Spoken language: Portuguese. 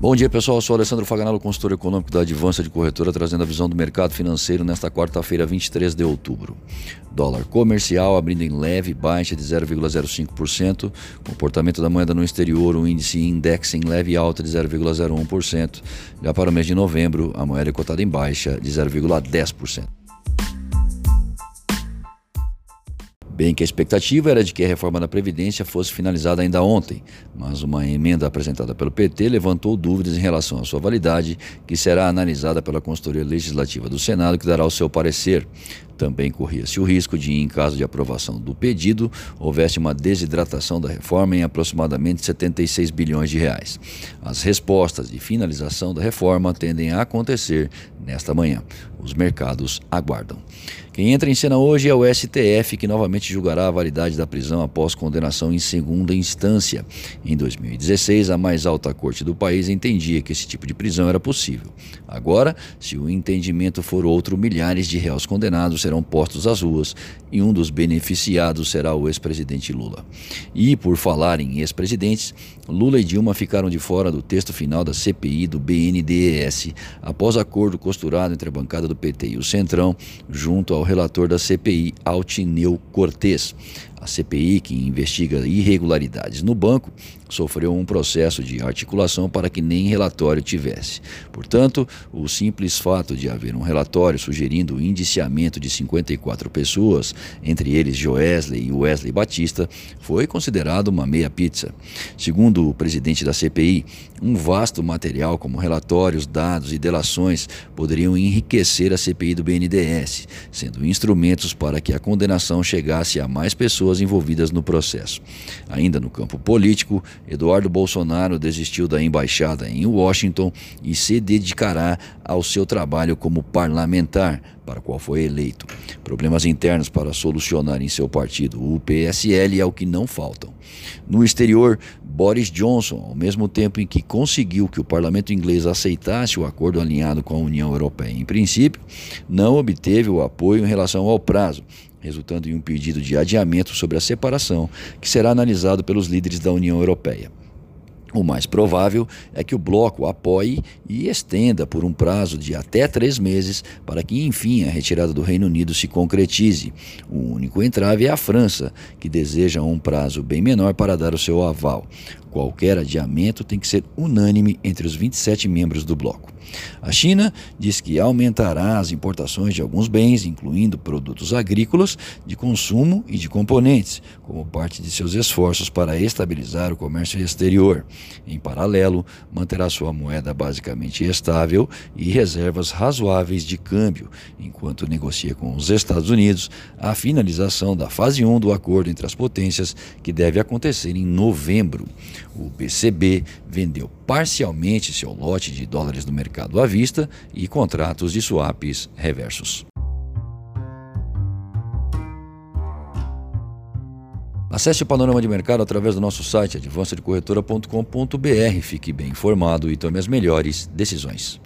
Bom dia, pessoal. Eu sou Alessandro Faganello, consultor econômico da Advança de Corretora, trazendo a visão do mercado financeiro nesta quarta-feira, 23 de outubro. Dólar comercial abrindo em leve baixa de 0,05%. Comportamento da moeda no exterior, o índice index em leve alta de 0,01%. Já para o mês de novembro, a moeda é cotada em baixa de 0,10%. Bem que a expectativa era de que a reforma da Previdência fosse finalizada ainda ontem, mas uma emenda apresentada pelo PT levantou dúvidas em relação à sua validade, que será analisada pela Consultoria Legislativa do Senado, que dará o seu parecer. Também corria-se o risco de, em caso de aprovação do pedido, houvesse uma desidratação da reforma em aproximadamente 76 bilhões de reais. As respostas de finalização da reforma tendem a acontecer nesta manhã. Os mercados aguardam. Quem entra em cena hoje é o STF, que novamente julgará a validade da prisão após condenação em segunda instância. Em 2016, a mais alta corte do país entendia que esse tipo de prisão era possível. Agora, se o entendimento for outro, milhares de réus condenados serão postos às ruas e um dos beneficiados será o ex-presidente Lula. E, por falar em ex-presidentes, Lula e Dilma ficaram de fora do texto final da CPI do BNDES, após acordo costurado entre a bancada do PT e o Centrão, junto ao relator da CPI, Altineu Cortes. A CPI, que investiga irregularidades no banco, sofreu um processo de articulação para que nem relatório tivesse. Portanto, o simples fato de haver um relatório sugerindo o indiciamento de 54 pessoas, entre eles Joesley e Wesley Batista, foi considerado uma meia pizza. Segundo o presidente da CPI, um vasto material como relatórios, dados e delações poderiam enriquecer a CPI do BNDES, sendo instrumentos para que a condenação chegasse a mais pessoas pessoas envolvidas no processo. Ainda no campo político, Eduardo Bolsonaro desistiu da embaixada em Washington e se dedicará ao seu trabalho como parlamentar, para o qual foi eleito. Problemas internos para solucionar em seu partido, o PSL, é o que não faltam. No exterior, Boris Johnson, ao mesmo tempo em que conseguiu que o parlamento inglês aceitasse o acordo alinhado com a União Europeia em princípio, não obteve o apoio em relação ao prazo, resultando em um pedido de adiamento sobre a separação, que será analisado pelos líderes da União Europeia. O mais provável é que o bloco apoie e estenda por um prazo de até três meses para que, enfim, a retirada do Reino Unido se concretize. O único entrave é a França, que deseja um prazo bem menor para dar o seu aval. Qualquer adiamento tem que ser unânime entre os 27 membros do bloco. A China diz que aumentará as importações de alguns bens, incluindo produtos agrícolas, de consumo e de componentes, como parte de seus esforços para estabilizar o comércio exterior. Em paralelo, manterá sua moeda basicamente estável e reservas razoáveis de câmbio, enquanto negocia com os Estados Unidos a finalização da fase 1 do acordo entre as potências, que deve acontecer em novembro. O BCB vendeu parcialmente seu lote de dólares no mercado à vista e contratos de swaps reversos. Acesse o panorama de mercado através do nosso site advancedecorretora.com.br. Fique bem informado e tome as melhores decisões.